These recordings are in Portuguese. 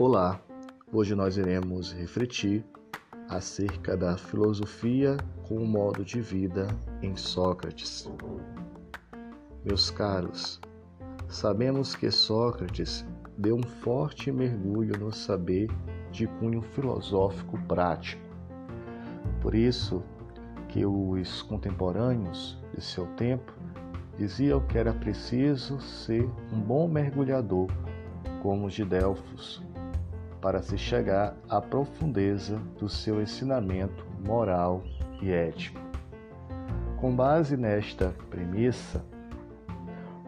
Olá, hoje nós iremos refletir acerca da filosofia como modo de vida em Sócrates. Meus caros, sabemos que Sócrates deu um forte mergulho no saber de cunho filosófico prático. Por isso que os contemporâneos de seu tempo diziam que era preciso ser um bom mergulhador, como os de Delfos, para se chegar à profundeza do seu ensinamento moral e ético. Com base nesta premissa,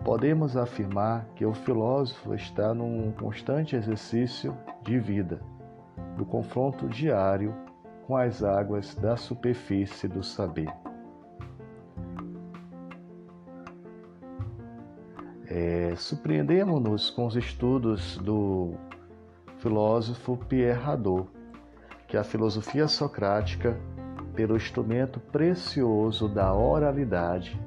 podemos afirmar que o filósofo está num constante exercício de vida, do confronto diário com as águas da superfície do saber. É, Surpreendemos-nos com os estudos do filósofo Pierre Hadot, que a filosofia socrática, pelo instrumento precioso da oralidade,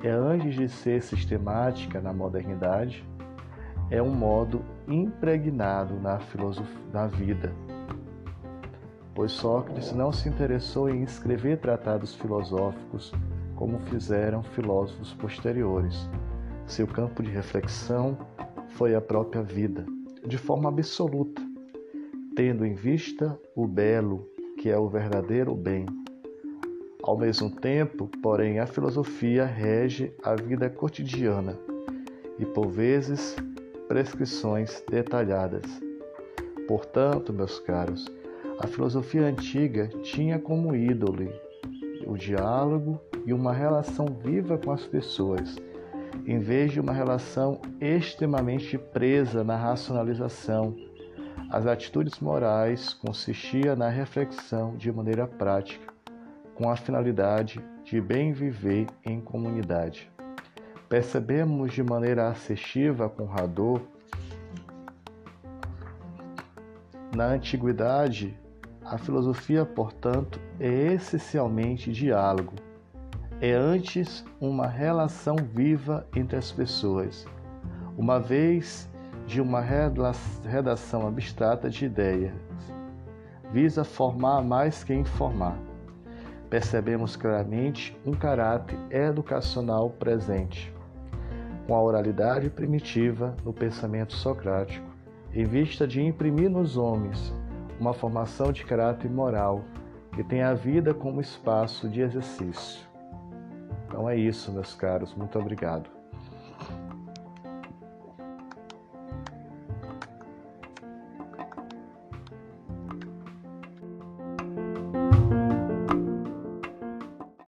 é antes de ser sistemática na modernidade, é um modo impregnado na, na vida. Pois Sócrates não se interessou em escrever tratados filosóficos como fizeram filósofos posteriores. Seu campo de reflexão foi a própria vida de forma absoluta, tendo em vista o belo, que é o verdadeiro bem. Ao mesmo tempo, porém, a filosofia rege a vida cotidiana e, por vezes, prescrições detalhadas. Portanto, meus caros, a filosofia antiga tinha como ídolo o diálogo e uma relação viva com as pessoas em vez de uma relação extremamente presa na racionalização. As atitudes morais consistiam na reflexão de maneira prática, com a finalidade de bem viver em comunidade. Percebemos de maneira assertiva com Rador na antiguidade, a filosofia, portanto, é essencialmente diálogo, é antes uma relação viva entre as pessoas, uma vez de uma redação abstrata de ideias, visa formar mais que informar. Percebemos claramente um caráter educacional presente, com a oralidade primitiva no pensamento socrático, em vista de imprimir nos homens uma formação de caráter moral que tem a vida como espaço de exercício. Então é isso, meus caros. Muito obrigado.